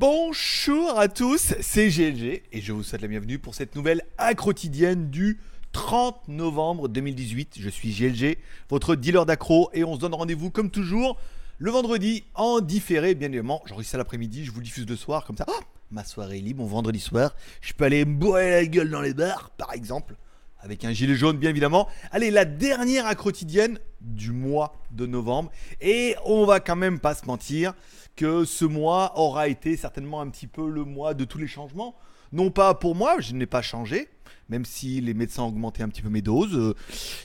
Bonjour à tous, c'est GLG et je vous souhaite la bienvenue pour cette nouvelle accrotidienne du 30 novembre 2018. Je suis GLG, votre dealer d'accro et on se donne rendez-vous comme toujours le vendredi en différé, bien évidemment. J'enregistre ça l'après-midi, je vous diffuse le soir comme ça. Oh, ma soirée est libre, mon vendredi soir. Je peux aller me bourrer la gueule dans les bars, par exemple avec un gilet jaune bien évidemment. Allez, la dernière accrotidienne du mois de novembre. Et on va quand même pas se mentir que ce mois aura été certainement un petit peu le mois de tous les changements. Non pas pour moi, je n'ai pas changé, même si les médecins ont augmenté un petit peu mes doses. euh,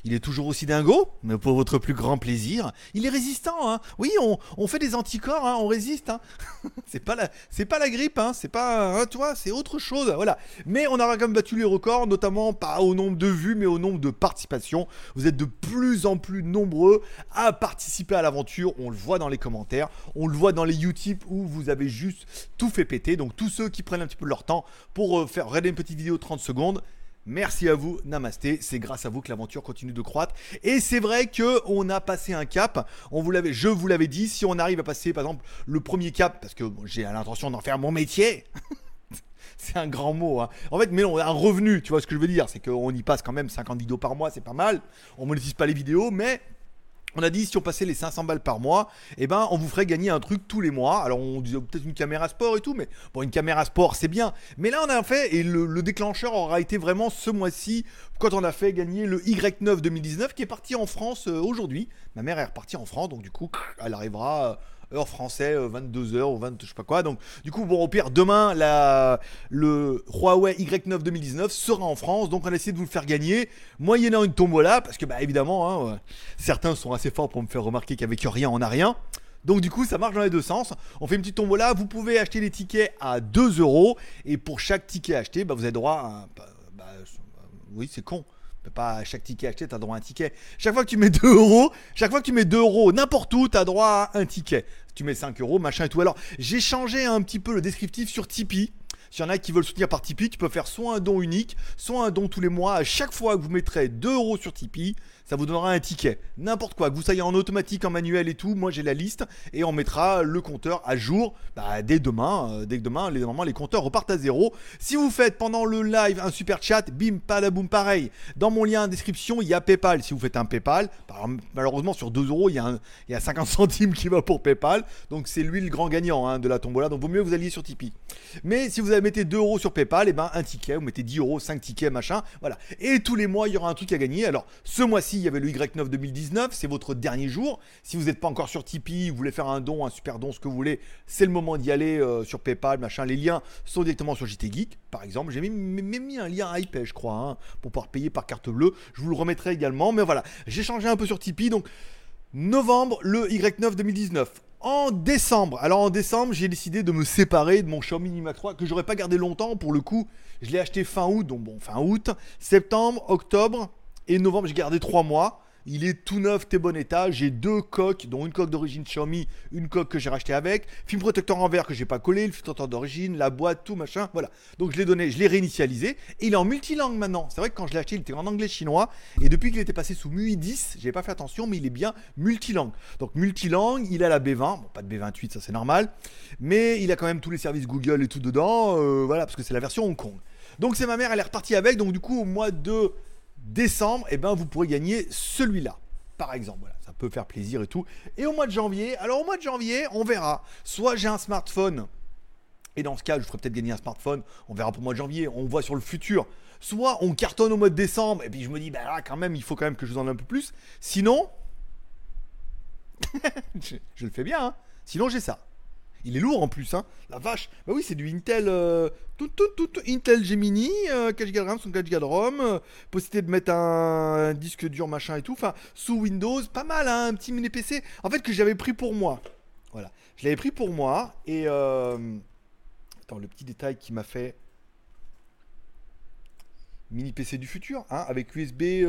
il est toujours aussi dingo, mais pour votre plus grand plaisir. Il est résistant, hein. Oui, on, fait des anticorps, hein, on résiste. Hein. c'est pas la, grippe, hein. C'est pas, hein, toi, c'est autre chose. Voilà. Mais on aura quand même battu les records, notamment pas au nombre de vues, mais au nombre de participations. Vous êtes de plus en plus nombreux à participer à l'aventure. On le voit dans les commentaires, on le voit dans les Utip où vous avez juste tout fait péter. Donc tous ceux qui prennent un petit peu leur temps pour euh, faire regarder une petite vidéo de 30 secondes. Merci à vous, Namasté. C'est grâce à vous que l'aventure continue de croître. Et c'est vrai que on a passé un cap. Je vous l'avais dit. Si on arrive à passer, par exemple, le premier cap, parce que j'ai l'intention d'en faire mon métier. c'est un grand mot. hein. En fait, mais on a un revenu. Tu vois ce que je veux dire C'est qu'on y passe quand même 50 vidéos par mois. C'est pas mal. On monétise pas les vidéos, mais on a dit si on passait les 500 balles par mois, eh ben on vous ferait gagner un truc tous les mois. Alors on disait peut-être une caméra sport et tout, mais bon une caméra sport c'est bien. Mais là on a fait et le, le déclencheur aura été vraiment ce mois-ci quand on a fait gagner le Y9 2019 qui est parti en France euh, aujourd'hui. Ma mère est repartie en France donc du coup elle arrivera. Euh, Heure français, 22h ou 20, je sais pas quoi. Donc, du coup, bon, au pire, demain, la, le Huawei Y9 2019 sera en France. Donc, on a essayé de vous le faire gagner, moyennant une tombola, parce que, bah, évidemment, hein, ouais, certains sont assez forts pour me faire remarquer qu'avec rien, on n'a rien. Donc du coup, ça marche dans les deux sens. On fait une petite tombola. Vous pouvez acheter les tickets à 2 euros. Et pour chaque ticket acheté, bah, vous avez droit à... bah, bah, oui, c'est con. Pas à chaque ticket acheté, tu as droit à un ticket. Chaque fois que tu mets 2 euros, chaque fois que tu mets 2 euros n'importe où, tu as droit à un ticket. Tu mets 5 euros, machin et tout. Alors, j'ai changé un petit peu le descriptif sur Tipeee. S'il y en a qui veulent soutenir par Tipeee, tu peux faire soit un don unique, soit un don tous les mois. À chaque fois que vous mettrez 2 euros sur Tipeee, ça vous donnera un ticket. N'importe quoi, que vous soyez en automatique, en manuel et tout. Moi, j'ai la liste et on mettra le compteur à jour bah, dès demain. Euh, dès que demain, les, normalement, les compteurs repartent à zéro. Si vous faites pendant le live un super chat, bim, palaboum, pareil. Dans mon lien en description, il y a PayPal. Si vous faites un PayPal, par- malheureusement, sur 2 euros, il y, a un- il y a 50 centimes qui va pour PayPal. Donc, c'est lui le grand gagnant hein, de la tombola. Donc, vaut mieux que vous alliez sur Tipeee. Mais si vous avez mettez 2 euros sur PayPal, et ben un ticket, vous mettez 10 euros, 5 tickets, machin, voilà. Et tous les mois, il y aura un truc à gagner. Alors, ce mois-ci, il y avait le Y9 2019, c'est votre dernier jour. Si vous n'êtes pas encore sur Tipeee, vous voulez faire un don, un super don, ce que vous voulez, c'est le moment d'y aller euh, sur PayPal, machin. Les liens sont directement sur JT Geek, par exemple. J'ai même, mis un lien iPay, je crois, hein, pour pouvoir payer par carte bleue. Je vous le remettrai également. Mais voilà, j'ai changé un peu sur Tipeee, donc novembre, le Y9 2019. En décembre, alors en décembre, j'ai décidé de me séparer de mon Xiaomi Mi Max 3 que j'aurais pas gardé longtemps pour le coup. Je l'ai acheté fin août, donc bon, fin août, septembre, octobre et novembre, j'ai gardé 3 mois. Il est tout neuf, t'es bon état. J'ai deux coques, dont une coque d'origine Xiaomi, une coque que j'ai racheté avec, film protecteur en verre que j'ai pas collé, le filtre d'origine, la boîte, tout machin. Voilà. Donc je l'ai donné, je l'ai réinitialisé et il est en multilangue maintenant. C'est vrai que quand je l'ai acheté, il était en anglais chinois et depuis qu'il était passé sous MUI 10, j'ai pas fait attention, mais il est bien multilangue. Donc multilangue, il a la B20, bon pas de B28, ça c'est normal, mais il a quand même tous les services Google et tout dedans. euh, voilà, parce que c'est la version Hong Kong. Donc c'est ma mère, elle est repartie avec. Donc du coup au mois de décembre, eh ben, vous pourrez gagner celui-là. Par exemple, ça peut faire plaisir et tout. Et au mois de janvier, alors au mois de janvier, on verra. Soit j'ai un smartphone, et dans ce cas, je ferai peut-être gagner un smartphone, on verra pour le mois de janvier, on voit sur le futur. Soit on cartonne au mois de décembre, et puis je me dis, bah là, quand même, il faut quand même que je vous en ai un peu plus. Sinon, je, je le fais bien, hein. Sinon, j'ai ça. Il est lourd en plus, hein. La vache. Bah oui, c'est du Intel, euh, tout, tout, tout, Intel Gemini, euh, 4 Go de RAM, 64 Go de ROM, euh, possibilité de mettre un, un disque dur machin et tout. Enfin, sous Windows, pas mal, hein, un petit mini PC. En fait, que j'avais pris pour moi. Voilà, je l'avais pris pour moi et euh, attends, le petit détail qui m'a fait mini PC du futur, hein, avec USB.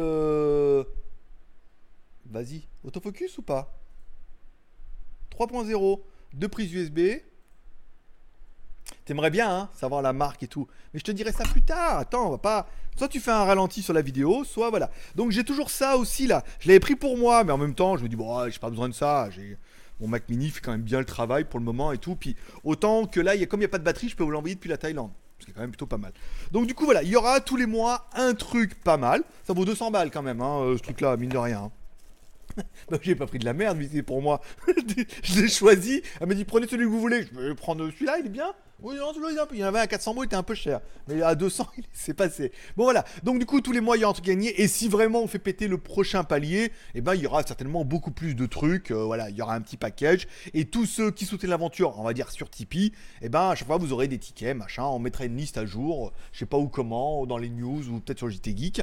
Vas-y, autofocus ou pas? 3.0, deux prises USB, T'aimerais bien hein, savoir la marque et tout. Mais je te dirai ça plus tard. Attends, on va pas. Soit tu fais un ralenti sur la vidéo, soit voilà. Donc j'ai toujours ça aussi là. Je l'avais pris pour moi, mais en même temps, je me dis, bon, j'ai pas besoin de ça. Mon Mac Mini fait quand même bien le travail pour le moment et tout. Puis autant que là, y a, comme il n'y a pas de batterie, je peux vous l'envoyer depuis la Thaïlande. Ce qui est quand même plutôt pas mal. Donc du coup, voilà, il y aura tous les mois un truc pas mal. Ça vaut 200 balles quand même, hein, euh, ce truc-là, mine de rien. Bah, j'ai pas pris de la merde, mais c'est pour moi. je l'ai choisi. Elle m'a dit prenez celui que vous voulez. Je vais prendre celui-là, il est bien. Oui, il y en avait à 400 euros, il était un peu cher. Mais à 200, il s'est passé. Bon, voilà. Donc, du coup, tous les mois, il y aura un truc gagné. Et si vraiment on fait péter le prochain palier, eh ben, il y aura certainement beaucoup plus de trucs. Euh, voilà, il y aura un petit package. Et tous ceux qui soutiennent l'aventure, on va dire sur Tipeee, eh ben, à chaque fois, vous aurez des tickets, machin. On mettra une liste à jour. Je sais pas où, comment, dans les news ou peut-être sur JT Geek.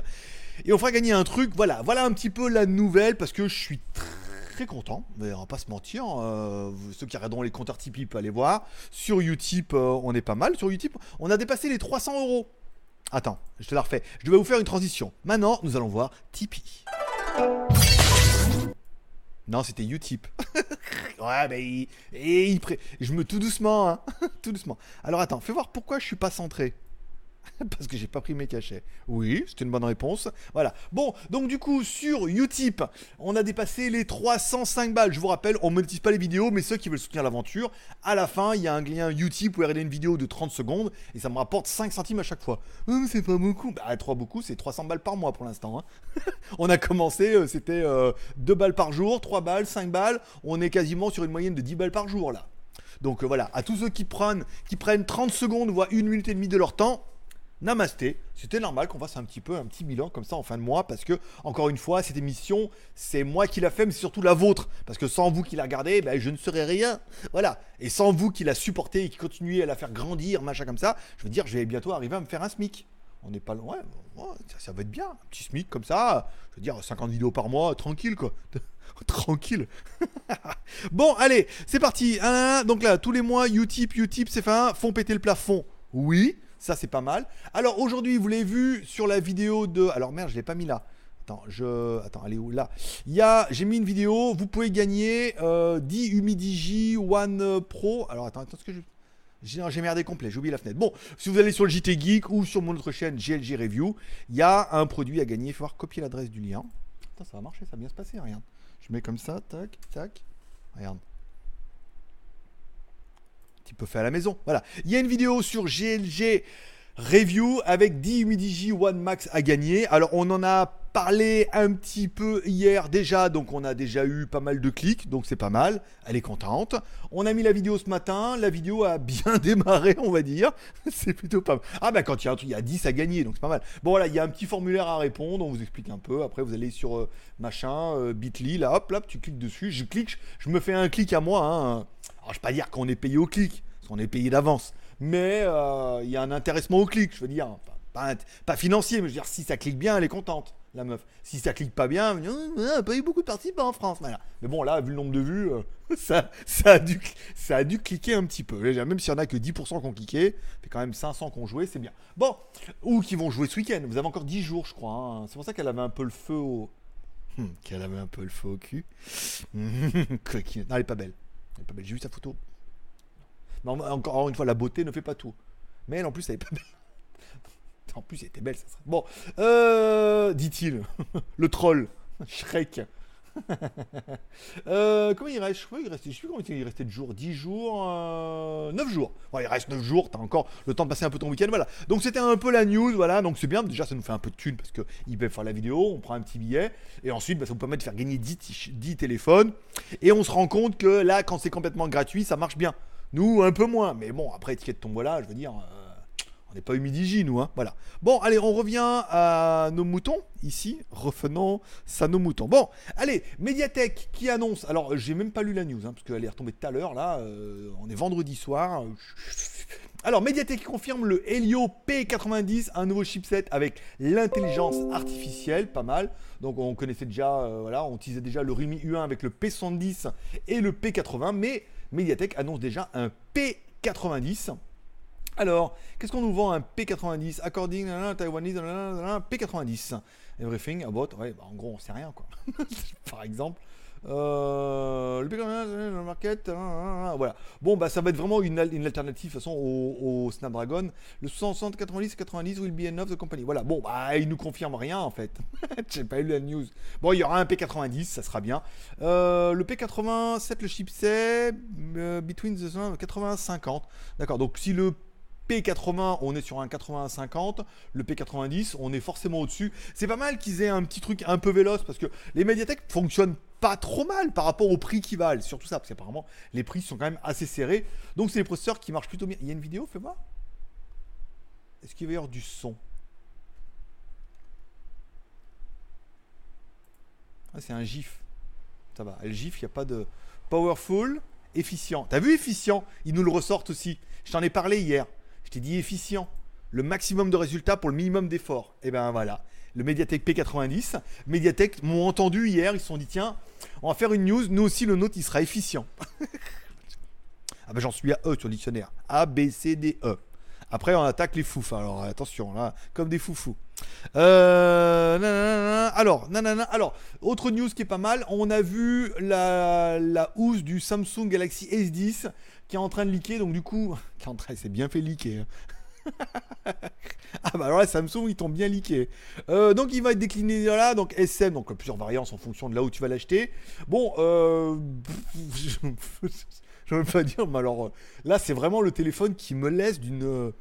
Et on fera gagner un truc. Voilà, voilà un petit peu la nouvelle parce que je suis très content, mais on va pas se mentir. Euh, ceux qui regarderont les compteurs Tipeee peuvent aller voir. Sur Utip, euh, on est pas mal. Sur Utip, on a dépassé les 300 euros. Attends, je te la refais. Je vais vous faire une transition. Maintenant, nous allons voir Tipeee. Non, c'était Utip. ouais, mais et je me tout doucement, hein. tout doucement. Alors attends, fais voir pourquoi je suis pas centré. Parce que j'ai pas pris mes cachets. Oui, c'était une bonne réponse. Voilà. Bon, donc du coup, sur Utip, on a dépassé les 305 balles. Je vous rappelle, on monétise pas les vidéos, mais ceux qui veulent soutenir l'aventure, à la fin, il y a un lien Utip où regarder une vidéo de 30 secondes et ça me rapporte 5 centimes à chaque fois. C'est pas beaucoup. Bah, 3 beaucoup, c'est 300 balles par mois pour l'instant. Hein. on a commencé, euh, c'était 2 euh, balles par jour, 3 balles, 5 balles. On est quasiment sur une moyenne de 10 balles par jour là. Donc euh, voilà, à tous ceux qui prennent, qui prennent 30 secondes, voire une minute et demie de leur temps, Namasté, c'était normal qu'on fasse un petit peu un petit bilan comme ça en fin de mois parce que encore une fois cette émission c'est moi qui l'a fait mais c'est surtout la vôtre. Parce que sans vous qui la regardez ben, je ne serais rien. Voilà. Et sans vous qui la supportez et qui continuez à la faire grandir machin comme ça je veux dire je vais bientôt arriver à me faire un SMIC. On n'est pas loin. Ça, va être bien. Un petit SMIC comme ça. Je veux dire 50 vidéos par mois tranquille quoi. Tranquille. Bon allez c'est parti. Donc là tous les mois Utip Utip c'est fin. Font péter le plafond. Oui ça, c'est pas mal. Alors aujourd'hui, vous l'avez vu sur la vidéo de. Alors merde, je l'ai pas mis là. Attends, je. Attends, allez où? Là. Il y a. J'ai mis une vidéo. Vous pouvez gagner euh, 10 Humidigi One Pro. Alors attends, attends, ce que je. J'ai merdé complet, j'ai oublié la fenêtre. Bon, si vous allez sur le JT Geek ou sur mon autre chaîne GLG Review, il y a un produit à gagner. Il faut voir copier l'adresse du lien. Attends, ça va marcher, ça va bien se passer, regarde. Je mets comme ça, tac, tac. Regarde petit peu fait à la maison. Voilà. Il y a une vidéo sur GLG Review avec 10 Humidigi One Max à gagner. Alors on en a parlé un petit peu hier déjà, donc on a déjà eu pas mal de clics, donc c'est pas mal. Elle est contente. On a mis la vidéo ce matin, la vidéo a bien démarré, on va dire. c'est plutôt pas mal. Ah bah quand il y a un truc, il y a 10 à gagner, donc c'est pas mal. Bon voilà, il y a un petit formulaire à répondre, on vous explique un peu. Après vous allez sur euh, machin, euh, Bitly, là hop, là, tu cliques dessus, je clique, je me fais un clic à moi. Hein. Alors je vais pas dire qu'on est payé au clic, parce qu'on est payé d'avance. Mais euh, il y a un intéressement au clic, je veux dire. pas, financier, mais je veux dire, si ça clique bien, elle est contente, la meuf. Si ça clique pas bien, elle a pas eu beaucoup de participants en France. Mais bon, là, vu le nombre de vues, euh, ça, ça, a dû, cliquer un petit peu. Même s'il y en a que 10% qui ont cliqué, fait quand même 500 qui ont joué, c'est bien. Bon, ou qui vont jouer ce week-end. Vous avez encore 10 jours, je crois. Hein. C'est pour ça qu'elle avait un peu le feu au. Hmm, qu'elle avait un peu le feu au cul. non, elle est pas belle. Elle est pas belle. J'ai vu sa photo. Mais encore une fois, la beauté ne fait pas tout. Mais elle, en plus, elle est pas belle. En plus, elle était belle, ça serait. Bon, euh, dit-il, le troll, Shrek. euh, comment il reste? Je il sais plus combien il restait de jours 10 jours 9 euh, jours Il reste 9 jours, t'as encore le temps de passer un peu ton week-end, voilà. Donc c'était un peu la news, voilà, donc c'est bien, déjà ça nous fait un peu de thunes parce qu'ils peuvent faire la vidéo, on prend un petit billet, et ensuite bah, ça vous permet de faire gagner 10, 10 téléphones, et on se rend compte que là, quand c'est complètement gratuit, ça marche bien. Nous, un peu moins. Mais bon, après, étiquette tombola, je veux dire, on n'est pas humidigi, nous. Hein, voilà. Bon, allez, on revient à nos moutons, ici. Revenons à nos moutons. Bon, allez, Mediatek qui annonce. Alors, j'ai même pas lu la news, hein, parce qu'elle est retombée tout à l'heure, là. Euh, on est vendredi soir. Alors, Mediatek confirme le Helio P90, un nouveau chipset avec l'intelligence artificielle, pas mal. Donc, on connaissait déjà, euh, voilà, on utilisait déjà le Rimi U1 avec le P70 et le P80, mais Mediatek annonce déjà un P90. Alors, qu'est-ce qu'on nous vend un P90 According Taiwanese P90 Everything about. Ouais, bah, en gros, on sait rien quoi. Par exemple. Euh, le P81 dans le market, voilà. Bon, bah ça va être vraiment une, al- une alternative de façon au, Snapdragon. Le 60 90 90 will be enough the company. Voilà. Bon, bah il nous confirme rien en fait. J'ai pas eu la news. Bon, il y aura un P90, ça sera bien. Euh, le P87, le chipset euh, between the 80 50. D'accord. Donc si le P80, on est sur un 80-50. Le P90, on est forcément au-dessus. C'est pas mal qu'ils aient un petit truc un peu véloce parce que les médiathèques fonctionnent pas trop mal par rapport au prix qu'ils valent. Surtout ça, parce qu'apparemment, les prix sont quand même assez serrés. Donc, c'est des processeurs qui marchent plutôt bien. Il y a une vidéo, fais voir. Est-ce qu'il va y avoir du son? Ah, c'est un GIF. Ça va. Le GIF, il n'y a pas de. Powerful, efficient. T'as vu efficient? Ils nous le ressortent aussi. Je t'en ai parlé hier. Je t'ai dit efficient. Le maximum de résultats pour le minimum d'efforts. Et ben voilà. Le Mediatek P90. Mediatek m'ont entendu hier. Ils se sont dit tiens, on va faire une news. Nous aussi, le nôtre, il sera efficient. ah ben j'en suis à E sur le dictionnaire. A, B, C, D, E. Après, on attaque les foufs. Alors attention, là, comme des foufous. Euh, alors, nanana, alors, autre news qui est pas mal. On a vu la, la housse du Samsung Galaxy S10 qui est en train de leaker. Donc, du coup, qui est en train, c'est bien fait leaker. hein. ah bah alors là Samsung ils t'ont bien leaké. Euh, donc il va être décliné là, donc SM, donc plusieurs variantes en fonction de là où tu vas l'acheter. Bon, euh, je veux pas dire, mais alors euh, là c'est vraiment le téléphone qui me laisse d'une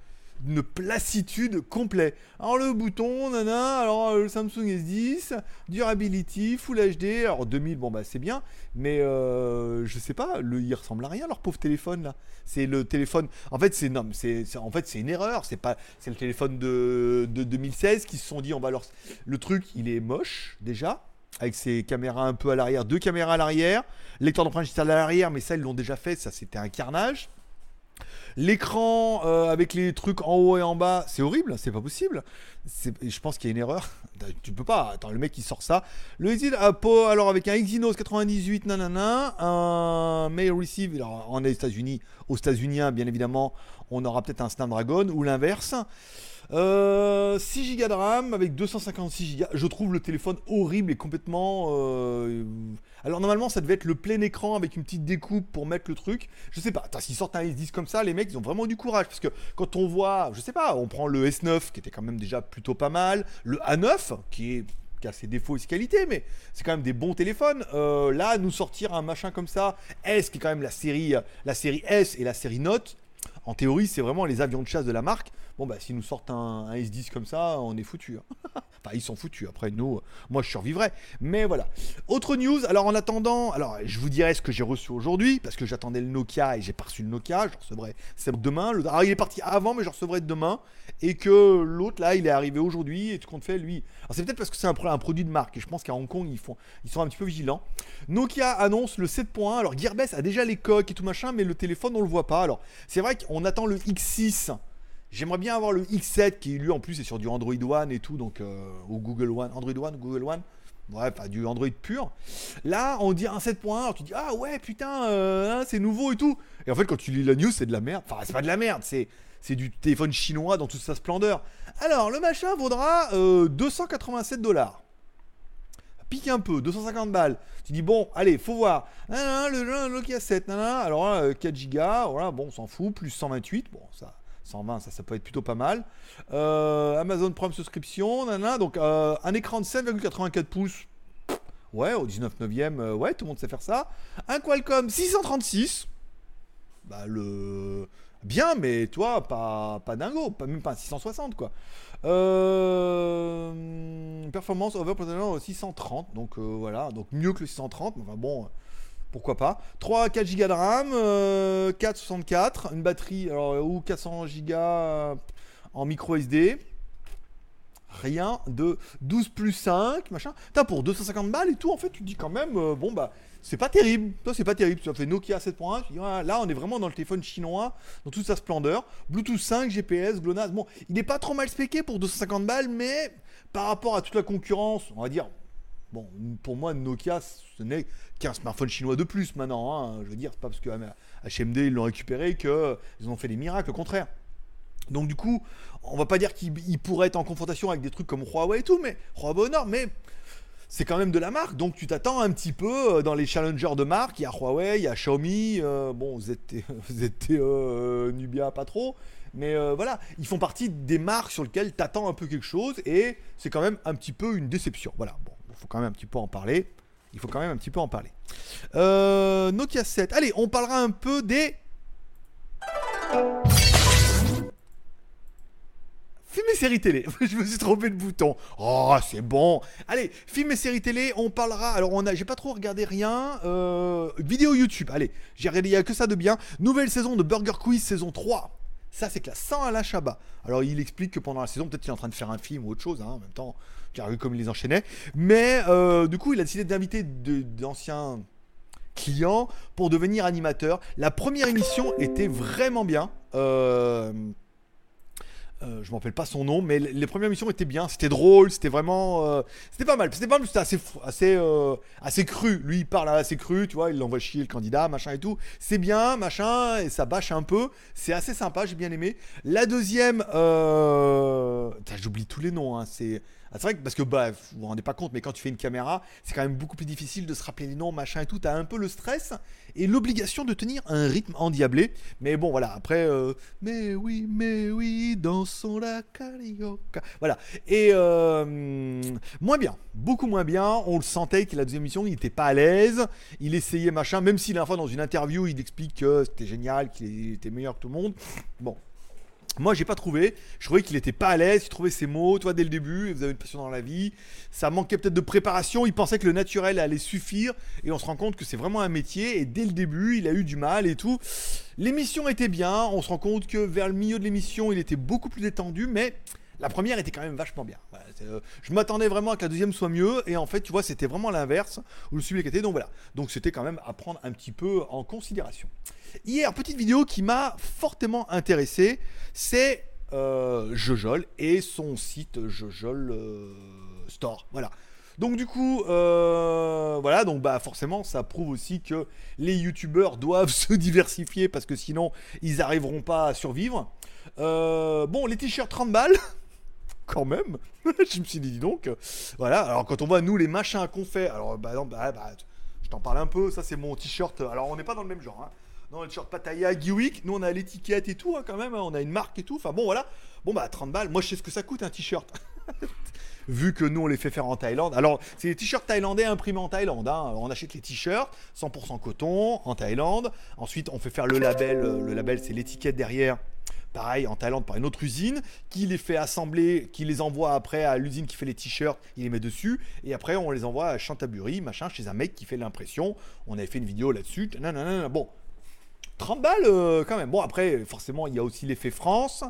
d'une placitude complète. Alors le bouton, nana, alors euh, le Samsung S10, durability, Full HD, alors 2000, bon bah c'est bien, mais euh, je sais pas, le, il ressemble à rien leur pauvre téléphone là. C'est le téléphone, en fait c'est non, en fait c'est une erreur, c'est pas, c'est le téléphone de, de 2016 qui se sont dit on va leur, le truc il est moche déjà. Avec ses caméras un peu à l'arrière, deux caméras à l'arrière, lecteur d'empreinte digitale à l'arrière, mais ça ils l'ont déjà fait, ça c'était un carnage. L'écran euh, avec les trucs en haut et en bas, c'est horrible, c'est pas possible. Je pense qu'il y a une erreur. Tu peux pas. Attends, le mec qui sort ça. Le Pau, alors avec un Exynos 98, nanana, un Mail Receive, alors en États-Unis, aux États-Unis, bien évidemment, on aura peut-être un Snapdragon ou l'inverse. Euh, 6 Go de RAM avec 256 Go. Je trouve le téléphone horrible et complètement. euh, Alors normalement ça devait être le plein écran avec une petite découpe pour mettre le truc. Je sais pas. S'ils sortent un S10 comme ça, les mecs ils ont vraiment du courage parce que quand on voit, je sais pas, on prend le S9 qui était quand même déjà plutôt pas mal, le A9 qui est qui a ses défauts et ses qualités, mais c'est quand même des bons téléphones. Euh, là, nous sortir un machin comme ça, S qui est quand même la série, la série S et la série Note. En théorie, c'est vraiment les avions de chasse de la marque. Bon, bah, s'ils nous sortent un, un S10 comme ça, on est foutu. enfin, ils sont foutus. Après, nous, euh, moi, je survivrai. Mais voilà. Autre news. Alors, en attendant, alors, je vous dirai ce que j'ai reçu aujourd'hui, parce que j'attendais le Nokia et j'ai pas reçu le Nokia. Je recevrai demain. Le- alors, il est parti avant, mais je recevrai demain. Et que l'autre, là, il est arrivé aujourd'hui. Et tout compte fait, lui. Alors, c'est peut-être parce que c'est un produit de marque. Et je pense qu'à Hong Kong, ils, font, ils sont un petit peu vigilants. Nokia annonce le 7.1. Alors, Gearbest a déjà les coques et tout machin, mais le téléphone, on le voit pas. Alors, c'est vrai qu'on attend le X6. J'aimerais bien avoir le X7 qui lui en plus est sur du Android One et tout, donc euh, ou Google One, Android One, Google One, bref, du Android pur. Là, on dit un 7.1, alors tu dis ah ouais putain, euh, hein, c'est nouveau et tout. Et en fait, quand tu lis la news, c'est de la merde. Enfin, c'est pas de la merde, c'est c'est du téléphone chinois dans toute sa splendeur. Alors, le machin vaudra euh, 287 dollars pique un peu, 250 balles. Tu dis bon, allez, faut voir. Nanana, le, le Nokia 7, nanana, alors là, euh, 4 Go, voilà, bon, on s'en fout, plus 128, bon, ça, 120, ça, ça peut être plutôt pas mal. Euh, Amazon Prime Subscription, nanana, donc euh, un écran de 7,84 pouces. Ouais, au 19 neuvième, euh, ouais, tout le monde sait faire ça. Un Qualcomm 636. Bah, le. Bien, mais toi, pas, pas dingo, pas, même pas un 660, quoi. Performance over potential 630, donc voilà, donc mieux que le 630, mais enfin bon, pourquoi pas. 3 4 Go de RAM, euh, 464, une batterie, alors euh, ou 400 Go euh, en micro SD. Rien de 12 plus 5, machin. T'as pour 250 balles et tout, en fait, tu te dis quand même, euh, bon bah, c'est pas terrible. Toi, c'est pas terrible. Tu as fait Nokia 7.1, tu dis, là, on est vraiment dans le téléphone chinois, dans toute sa splendeur. Bluetooth 5, GPS, GLONASS. Bon, il est pas trop mal spéqué pour 250 balles, mais par rapport à toute la concurrence, on va dire, bon, pour moi, Nokia, ce n'est qu'un smartphone chinois de plus maintenant. hein. Je veux dire, c'est pas parce que HMD ils l'ont récupéré qu'ils ont fait des miracles, au contraire. Donc du coup, on va pas dire qu'il il pourrait être en confrontation avec des trucs comme Huawei et tout, mais Huawei au nord, mais c'est quand même de la marque, donc tu t'attends un petit peu euh, dans les challengers de marque. Il y a Huawei, il y a Xiaomi, euh, bon, ZT, ZTE, euh, Nubia, pas trop. Mais euh, voilà, ils font partie des marques sur lesquelles tu attends un peu quelque chose et c'est quand même un petit peu une déception. Voilà, bon, il faut quand même un petit peu en parler. Il faut quand même un petit peu en parler. Euh, Nokia 7. Allez, on parlera un peu des. Film et séries télé. Je me suis trompé de bouton. Oh, c'est bon. Allez, film et séries télé, on parlera. Alors, on a, j'ai pas trop regardé rien. Euh, vidéo YouTube. Allez, j'ai regardé, il y a que ça de bien. Nouvelle saison de Burger Quiz, saison 3. Ça, c'est classe. Sans Alain Chabat. Alors, il explique que pendant la saison, peut-être qu'il est en train de faire un film ou autre chose. hein, en même temps, car comme il les enchaînait. Mais euh, du coup, il a décidé d'inviter d'anciens clients pour devenir animateur. La première émission était vraiment bien. Euh, euh, je m'en rappelle pas son nom, mais les premières émissions étaient bien, c'était drôle, c'était vraiment, c'était pas mal, c'était pas mal, c'était assez, assez, cru. Lui, il parle assez cru, tu vois, il l'envoie chier le candidat, machin et tout. C'est bien, machin, et ça bâche un peu. C'est assez sympa, j'ai bien aimé. La deuxième, j'oublie tous les noms, hein, c'est. Ah, c'est vrai que parce que bah, vous vous rendez pas compte, mais quand tu fais une caméra, c'est quand même beaucoup plus difficile de se rappeler les noms, machin et tout. T'as un peu le stress et l'obligation de tenir un rythme endiablé. Mais bon, voilà, après, euh, mais oui, mais oui, dansons la carioca. Voilà. Et euh, moins bien, beaucoup moins bien. On le sentait que la deuxième émission, il était pas à l'aise. Il essayait machin, même si la fois dans une interview, il explique que c'était génial, qu'il était meilleur que tout le monde. Bon. Moi, j'ai pas trouvé. Je trouvais qu'il était pas à l'aise. Il trouvait ses mots, toi, dès le début. Vous avez une passion dans la vie. Ça manquait peut-être de préparation. Il pensait que le naturel allait suffire. Et on se rend compte que c'est vraiment un métier. Et dès le début, il a eu du mal et tout. L'émission était bien. On se rend compte que vers le milieu de l'émission, il était beaucoup plus détendu. Mais la première était quand même vachement bien. Euh, je m'attendais vraiment à que la deuxième soit mieux. Et en fait, tu vois, c'était vraiment l'inverse. Où je suis éclaté. Donc voilà. Donc c'était quand même à prendre un petit peu en considération. Hier, petite vidéo qui m'a fortement intéressé, c'est euh, Jojol et son site Jojol euh, Store. Voilà. Donc du coup, euh, voilà, donc bah forcément, ça prouve aussi que les youtubeurs doivent se diversifier parce que sinon, ils n'arriveront pas à survivre. Bon, les t-shirts 30 balles. Quand même, je me suis dit dis donc, voilà. Alors quand on voit nous les machins qu'on fait, alors bah, non, bah, bah, je t'en parle un peu. Ça c'est mon t-shirt. Alors on n'est pas dans le même genre. Hein. Non, le t-shirt Pattaya Geewick, nous on a l'étiquette et tout hein, quand même, hein, on a une marque et tout. Enfin bon voilà. Bon bah 30 balles, moi je sais ce que ça coûte un t-shirt. Vu que nous on les fait faire en Thaïlande. Alors c'est des t-shirts thaïlandais imprimés en Thaïlande. hein. On achète les t-shirts 100% coton en Thaïlande. Ensuite on fait faire le label. euh, Le label c'est l'étiquette derrière. Pareil en Thaïlande par une autre usine qui les fait assembler, qui les envoie après à l'usine qui fait les t-shirts, il les met dessus et après on les envoie à Chantaburi, machin, chez un mec qui fait l'impression. On avait fait une vidéo là-dessus. nanana. Bon, 30 balles euh, quand même. Bon, après, forcément, il y a aussi l'effet France.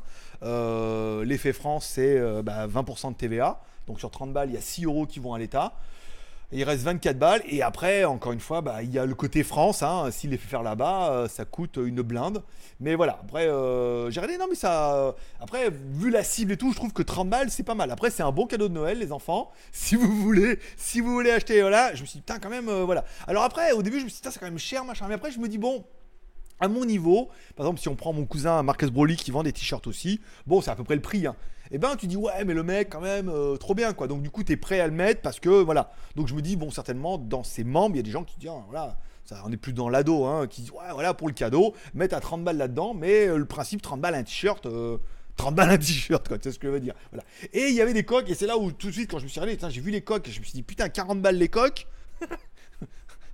Euh, l'effet France, c'est euh, bah, 20% de TVA. Donc sur 30 balles, il y a 6 euros qui vont à l'État. Il reste 24 balles. Et après, encore une fois, bah, il y a le côté France. Hein. S'il les fait faire là-bas, euh, ça coûte une blinde. Mais voilà, après, euh, j'ai regardé. Non, mais ça. Après, vu la cible et tout, je trouve que 30 balles, c'est pas mal. Après, c'est un bon cadeau de Noël, les enfants. Si vous voulez, si vous voulez acheter, voilà. Je me suis dit, putain, quand même, euh, voilà. Alors après, au début, je me suis dit, putain, c'est quand même cher, machin. Mais après, je me dis, bon, à mon niveau, par exemple, si on prend mon cousin Marcus Broly qui vend des t-shirts aussi, bon, c'est à peu près le prix. Hein. Et ben, tu dis, ouais, mais le mec, quand même, euh, trop bien, quoi. Donc, du coup, tu prêt à le mettre parce que, voilà. Donc, je me dis, bon, certainement, dans ses membres, il y a des gens qui disent, ah, voilà, on n'est plus dans l'ado, hein, qui disent, ouais, voilà, pour le cadeau, mettre à 30 balles là-dedans, mais euh, le principe, 30 balles un t-shirt. euh, 30 balles un t-shirt, quoi, tu ce que je veux dire. Voilà. Et il y avait des coques, et c'est là où tout de suite, quand je me suis putain, j'ai vu les coques, et je me suis dit, putain, 40 balles les coques.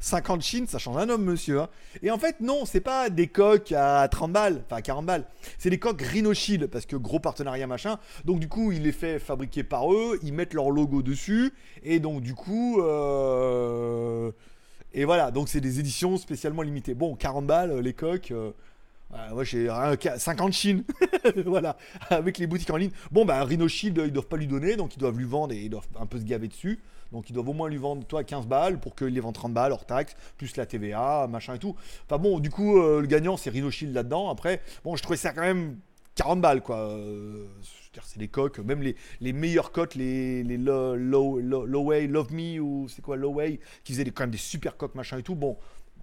50 chines, ça change un homme, monsieur. hein. Et en fait, non, c'est pas des coques à 30 balles, enfin à 40 balles. C'est des coques Rhino Shield, parce que gros partenariat machin. Donc, du coup, il les fait fabriquer par eux, ils mettent leur logo dessus. Et donc, du coup. euh, Et voilà, donc c'est des éditions spécialement limitées. Bon, 40 balles, les coques. euh, moi j'ai un ca- 50 chines, voilà, avec les boutiques en ligne. Bon, bah Rhino Shield, ils doivent pas lui donner, donc ils doivent lui vendre et ils doivent un peu se gaver dessus. Donc ils doivent au moins lui vendre, toi, 15 balles pour qu'il les vende 30 balles hors taxe, plus la TVA, machin et tout. Enfin bon, du coup, euh, le gagnant, c'est Rhino Shield là-dedans. Après, bon, je trouvais ça quand même 40 balles, quoi. Euh, c'est des coques, même les, les meilleures coques, les, les low, Way, Love Me, ou c'est quoi, Low Way, qui faisaient quand même des super coques, machin et tout. Bon,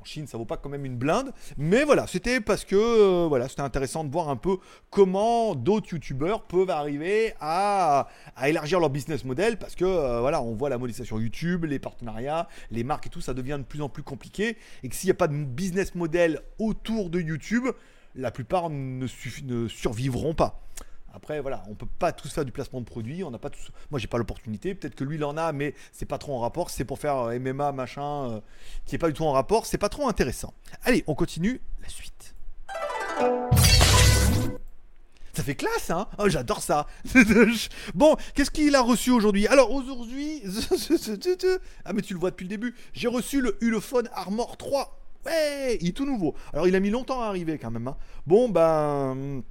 En Chine, ça vaut pas quand même une blinde. Mais voilà, c'était parce que euh, voilà, c'était intéressant de voir un peu comment d'autres youtubeurs peuvent arriver à, élargir leur business model. Parce que euh, voilà, on voit la monétisation YouTube, les partenariats, les marques et tout, ça devient de plus en plus compliqué. Et que s'il n'y a pas de business model autour de YouTube, la plupart ne survivront pas. Après, voilà, on peut pas tous faire du placement de produits. On n'a pas tous. Moi, j'ai pas l'opportunité. Peut-être que lui, il en a, mais c'est pas trop en rapport. C'est pour faire euh, MMA, machin, euh, qui est pas du tout en rapport. C'est pas trop intéressant. Allez, on continue la suite. Ça fait classe, hein? Oh, j'adore ça. bon, qu'est-ce qu'il a reçu aujourd'hui? Alors aujourd'hui, ah mais tu le vois depuis le début. J'ai reçu le Ulefone Armor 3. Ouais, il est tout nouveau. Alors il a mis longtemps à arriver quand même. Hein. Bon ben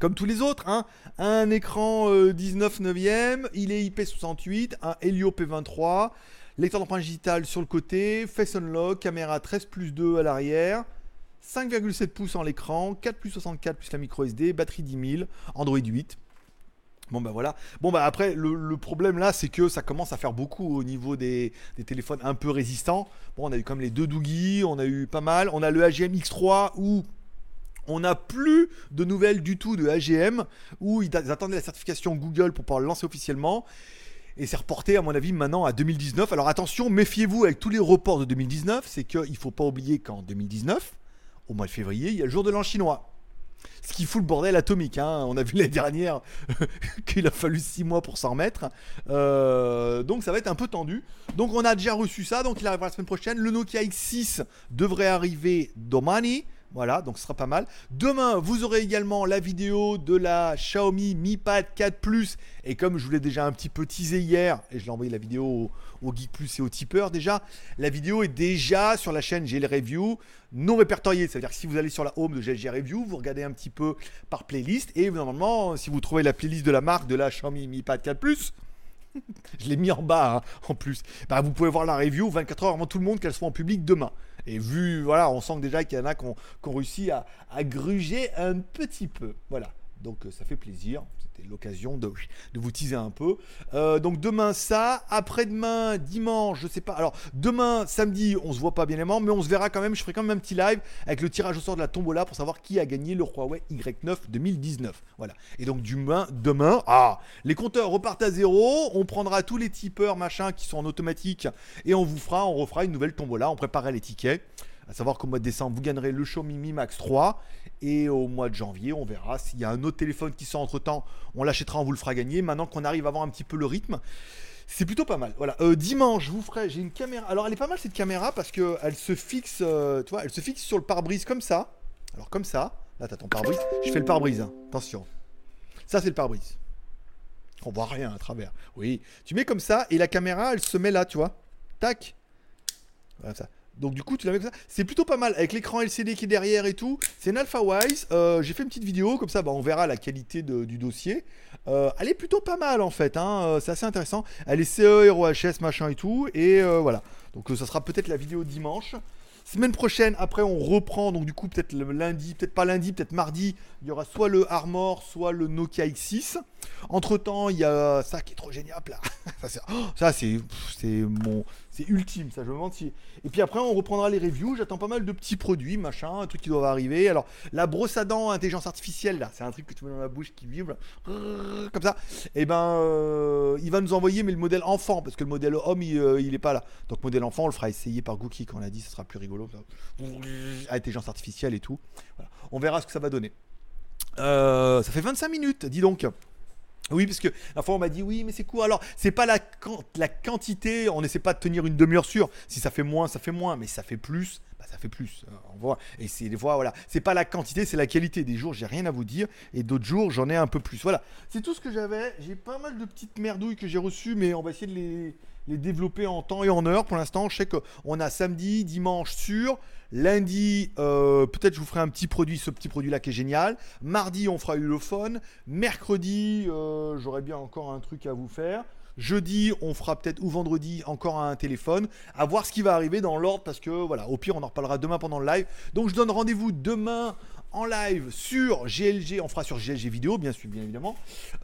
comme tous les autres, hein. un écran 19 euh, 9e, il est IP68, un Helio P23, lecteur d'empreinte digital sur le côté, Face Unlock, caméra 13 plus 2 à l'arrière, 5,7 pouces en l'écran, 4 plus 64 plus la micro SD, batterie 10 000, Android 8. Bon bah voilà. Bon bah après le, problème là c'est que ça commence à faire beaucoup au niveau des, téléphones un peu résistants. Bon on a eu comme les deux Doogie, on a eu pas mal. On a le AGM X3 où on n'a plus de nouvelles du tout de AGM, où ils attendaient la certification Google pour pouvoir le lancer officiellement. Et c'est reporté, à mon avis, maintenant à 2019. Alors attention, méfiez-vous avec tous les reports de 2019. C'est qu'il ne faut pas oublier qu'en 2019, au mois de février, il y a le jour de l'an chinois. Ce qui fout le bordel atomique. Hein. On a vu l'année dernière qu'il a fallu 6 mois pour s'en remettre. Euh, donc ça va être un peu tendu. Donc on a déjà reçu ça. Donc il arrivera la semaine prochaine. Le Nokia X6 devrait arriver domani. Voilà, donc ce sera pas mal. Demain, vous aurez également la vidéo de la Xiaomi Mi Pad 4 Plus. Et comme je vous l'ai déjà un petit peu teasé hier, et je l'ai envoyé la vidéo au, Geek Plus et au tipeur déjà, la vidéo est déjà sur la chaîne GL Review, non répertoriée. C'est-à-dire que si vous allez sur la home de GLG Review, vous regardez un petit peu par playlist. Et normalement, si vous trouvez la playlist de la marque de la Xiaomi Mi Pad 4 Plus, je l'ai mis en bas hein, en plus. Bah, vous pouvez voir la review 24 heures avant tout le monde qu'elle soit en public demain. Et vu, voilà, on sent déjà qu'il y en a qui ont, réussi à, à gruger un petit peu. Voilà. Donc euh, ça fait plaisir. C'était l'occasion de, vous teaser un peu. Euh, donc demain ça, après-demain dimanche, je sais pas. Alors demain samedi, on se voit pas bien aimant, mais on se verra quand même. Je ferai quand même un petit live avec le tirage au sort de la tombola pour savoir qui a gagné le Huawei Y9 2019. Voilà. Et donc demain, demain, ah, les compteurs repartent à zéro. On prendra tous les tipeurs machin qui sont en automatique et on vous fera, on refera une nouvelle tombola. On préparera les tickets. À savoir qu'au mois de décembre, vous gagnerez le Xiaomi Mi Max 3. Et au mois de janvier, on verra s'il y a un autre téléphone qui sort entre temps. On l'achètera, on vous le fera gagner. Maintenant qu'on arrive à avoir un petit peu le rythme. C'est plutôt pas mal. Voilà. Euh, dimanche, je vous ferai. J'ai une caméra. Alors, elle est pas mal cette caméra parce que elle se fixe. Euh, tu vois, elle se fixe sur le pare-brise comme ça. Alors comme ça. Là, t'as ton pare-brise. Je fais le pare-brise. Hein. Attention. Ça, c'est le pare-brise. On voit rien à travers. Oui. Tu mets comme ça et la caméra, elle se met là, tu vois. Tac. Voilà ça. Donc du coup, tu l'as comme ça. C'est plutôt pas mal avec l'écran LCD qui est derrière et tout. C'est une Alpha Wise. Euh, j'ai fait une petite vidéo comme ça, bah, on verra la qualité du dossier. Euh, elle est plutôt pas mal en fait. Hein. Euh, c'est assez intéressant. Elle est CE, ROHS, machin et tout. Et voilà. Donc ça sera peut-être la vidéo dimanche. Semaine prochaine, après, on reprend. Donc, du coup, peut-être lundi, peut-être pas lundi, peut-être mardi. Il y aura soit le Armor, soit le Nokia X6. Entre temps, il y a ça qui est trop génial là. ça, c'est mon, c'est ultime, ça, je me mentir. Et puis après, on reprendra les reviews. J'attends pas mal de petits produits, machin, un truc qui doivent arriver. Alors, la brosse à dents intelligence artificielle, là, c'est un truc que tu mets dans la bouche qui vibre, comme ça. Et eh ben, euh, il va nous envoyer, mais le modèle enfant, parce que le modèle homme, il, euh, est pas là. Donc, modèle enfant, on le fera essayer par Gookie, quand on a dit, ça sera plus rigolo. Intelligence artificielle et tout. On verra ce que ça va donner. Euh, ça fait 25 minutes, dis donc. Oui, parce que la fois on m'a dit oui, mais c'est quoi Alors, c'est pas la, la quantité, on n'essaie pas de tenir une demi-heure sûre. Si ça fait moins, ça fait moins, mais ça fait plus, bah, ça fait plus. Euh, on voit. Et c'est des fois, voilà, c'est pas la quantité, c'est la qualité. Des jours, j'ai rien à vous dire, et d'autres jours, j'en ai un peu plus. Voilà, c'est tout ce que j'avais. J'ai pas mal de petites merdouilles que j'ai reçues, mais on va essayer de les, développer en temps et en heure. Pour l'instant, je sais qu'on a samedi, dimanche sur. Lundi, euh, peut-être je vous ferai un petit produit, ce petit produit-là qui est génial. Mardi, on fera Ulefone. Mercredi, euh, j'aurai bien encore un truc à vous faire. Jeudi, on fera peut-être ou vendredi encore un téléphone. À voir ce qui va arriver dans l'ordre parce que voilà, au pire, on en reparlera demain pendant le live. Donc je donne rendez-vous demain en live sur GLG. On fera sur GLG vidéo, bien sûr, bien évidemment.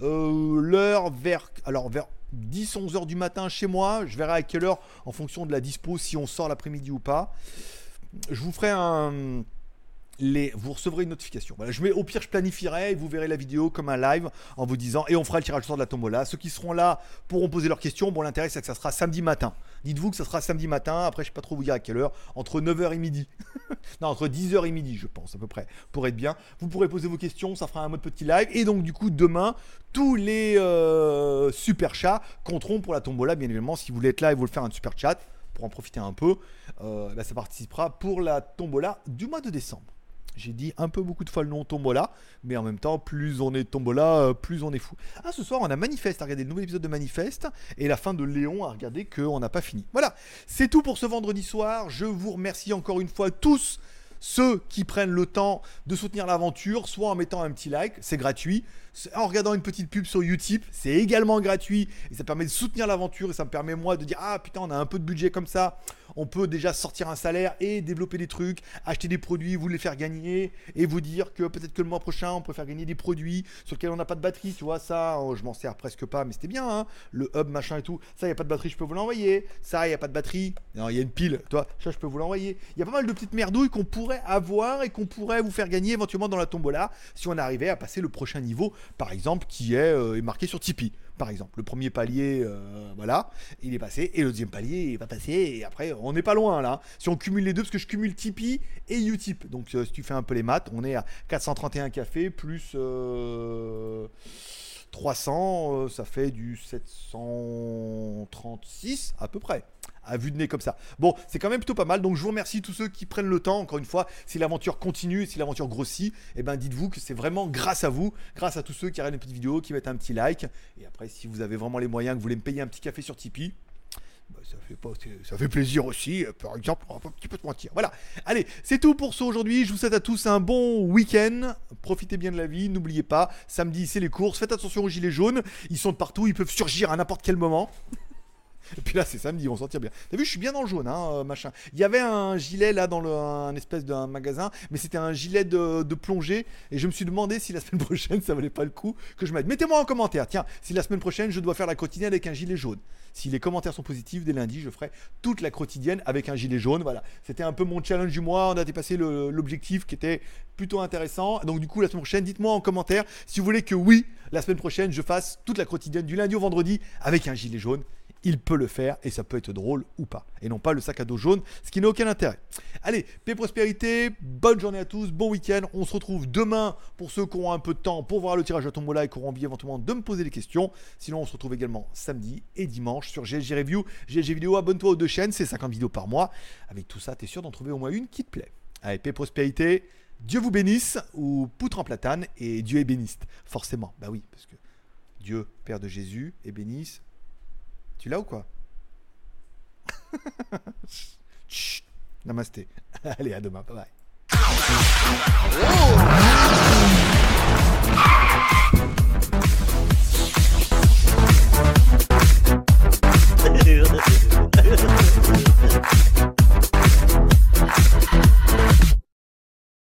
Euh, l'heure vers alors vers 10-11 heures du matin chez moi. Je verrai à quelle heure en fonction de la dispo si on sort l'après-midi ou pas. je vous ferai un vous recevrez une notification. Je mets, au pire, je planifierai et vous verrez la vidéo comme un live en vous disant et on fera le tirage au sort de la tombola. Ceux qui seront là pourront poser leurs questions. Bon, l'intérêt c'est que ça sera samedi matin. Dites-vous que ça sera samedi matin. Après, je sais pas trop vous dire à quelle heure. Entre 9h et midi. non, entre 10h et midi, je pense, à peu près, pour être bien. Vous pourrez poser vos questions. Ça fera un mode petit live. Et donc, du coup, demain, tous les euh, super chats compteront pour la tombola. Bien évidemment, si vous voulez être là et vous le faire un super chat pour en profiter un peu, euh, bah, ça participera pour la tombola du mois de décembre. J'ai dit un peu beaucoup de fois le nom Tombola, mais en même temps, plus on est Tombola, euh, plus on est fou. Ah, ce soir, on a Manifeste à regarder le nouvel épisode de Manifeste, et la fin de Léon à regarder qu'on n'a pas fini. Voilà, c'est tout pour ce vendredi soir. Je vous remercie encore une fois tous ceux qui prennent le temps de soutenir l'aventure, soit en mettant un petit like, c'est gratuit, en regardant une petite pub sur Utip, c'est également gratuit, et ça permet de soutenir l'aventure, et ça me permet moi de dire, ah putain, on a un peu de budget comme ça, on peut déjà sortir un salaire et développer des trucs, acheter des produits, vous les faire gagner et vous dire que peut-être que le mois prochain on peut faire gagner des produits sur lesquels on n'a pas de batterie, tu vois ça, oh, je m'en sers presque pas, mais c'était bien, hein. Le hub machin et tout, ça il y a pas de batterie, je peux vous l'envoyer, ça il y a pas de batterie, non il y a une pile, toi ça je peux vous l'envoyer, il y a pas mal de petites merdouilles qu'on pourrait avoir et qu'on pourrait vous faire gagner éventuellement dans la tombola si on arrivait à passer le prochain niveau, par exemple qui est, euh, marqué sur Tipeee par exemple. Le premier palier, euh, voilà, il est passé, et le deuxième palier, il va passer, et après, on n'est pas loin là. Si on cumule les deux, parce que je cumule Tipeee et Utip, donc euh, si tu fais un peu les maths, on est à 431 cafés plus 300, euh, ça fait du 736 à peu près à vue de nez comme ça. Bon, c'est quand même plutôt pas mal. Donc je vous remercie tous ceux qui prennent le temps. Encore une fois, si l'aventure continue, si l'aventure grossit, eh ben dites-vous que c'est vraiment grâce à vous, grâce à tous ceux qui regardent une petite vidéo, qui mettent un petit like. Et après, si vous avez vraiment les moyens, que vous voulez me payer un petit café sur Tipeee. Bah, ça, fait ça plaisir aussi, par exemple, on va un petit peu te mentir. Voilà, allez, c'est tout pour ce aujourd'hui. Je vous souhaite à tous un bon week-end. Profitez bien de la vie, n'oubliez pas, samedi c'est les courses. Faites attention aux gilets jaunes, ils sont de partout, ils peuvent surgir à n'importe quel moment. Et puis là, c'est samedi, s'en tire bien. T'as vu, je suis bien dans le jaune, hein, euh, machin. Il y avait un gilet là dans un espèce d'un magasin, mais c'était un gilet de, plongée. Et je me suis demandé si la semaine prochaine, ça valait pas le coup que je m'aide. Mettez-moi en commentaire, tiens, si la semaine prochaine, je dois faire la quotidienne avec un gilet jaune. Si les commentaires sont positifs, dès lundi, je ferai toute la quotidienne avec un gilet jaune. Voilà, c'était un peu mon challenge du mois. On a dépassé l'objectif qui était plutôt intéressant. Donc, du coup, la semaine prochaine, dites-moi en commentaire si vous voulez que oui, la semaine prochaine, je fasse toute la quotidienne du lundi au vendredi avec un gilet jaune il peut le faire et ça peut être drôle ou pas. Et non pas le sac à dos jaune, ce qui n'a aucun intérêt. Allez, paix prospérité, bonne journée à tous, bon week-end. On se retrouve demain pour ceux qui auront un peu de temps pour voir le tirage à tombola et qui auront envie éventuellement de me poser des questions. Sinon, on se retrouve également samedi et dimanche sur GLG Review, GLG Vidéo. Abonne-toi aux deux chaînes, c'est 50 vidéos par mois. Avec tout ça, tu es sûr d'en trouver au moins une qui te plaît. Allez, paix prospérité. Dieu vous bénisse ou poutre en platane et Dieu est béniste. Forcément, bah oui, parce que Dieu, Père de Jésus, est bénisse tu l'as ou quoi Chut, namasté. Allez, à demain. Bye bye.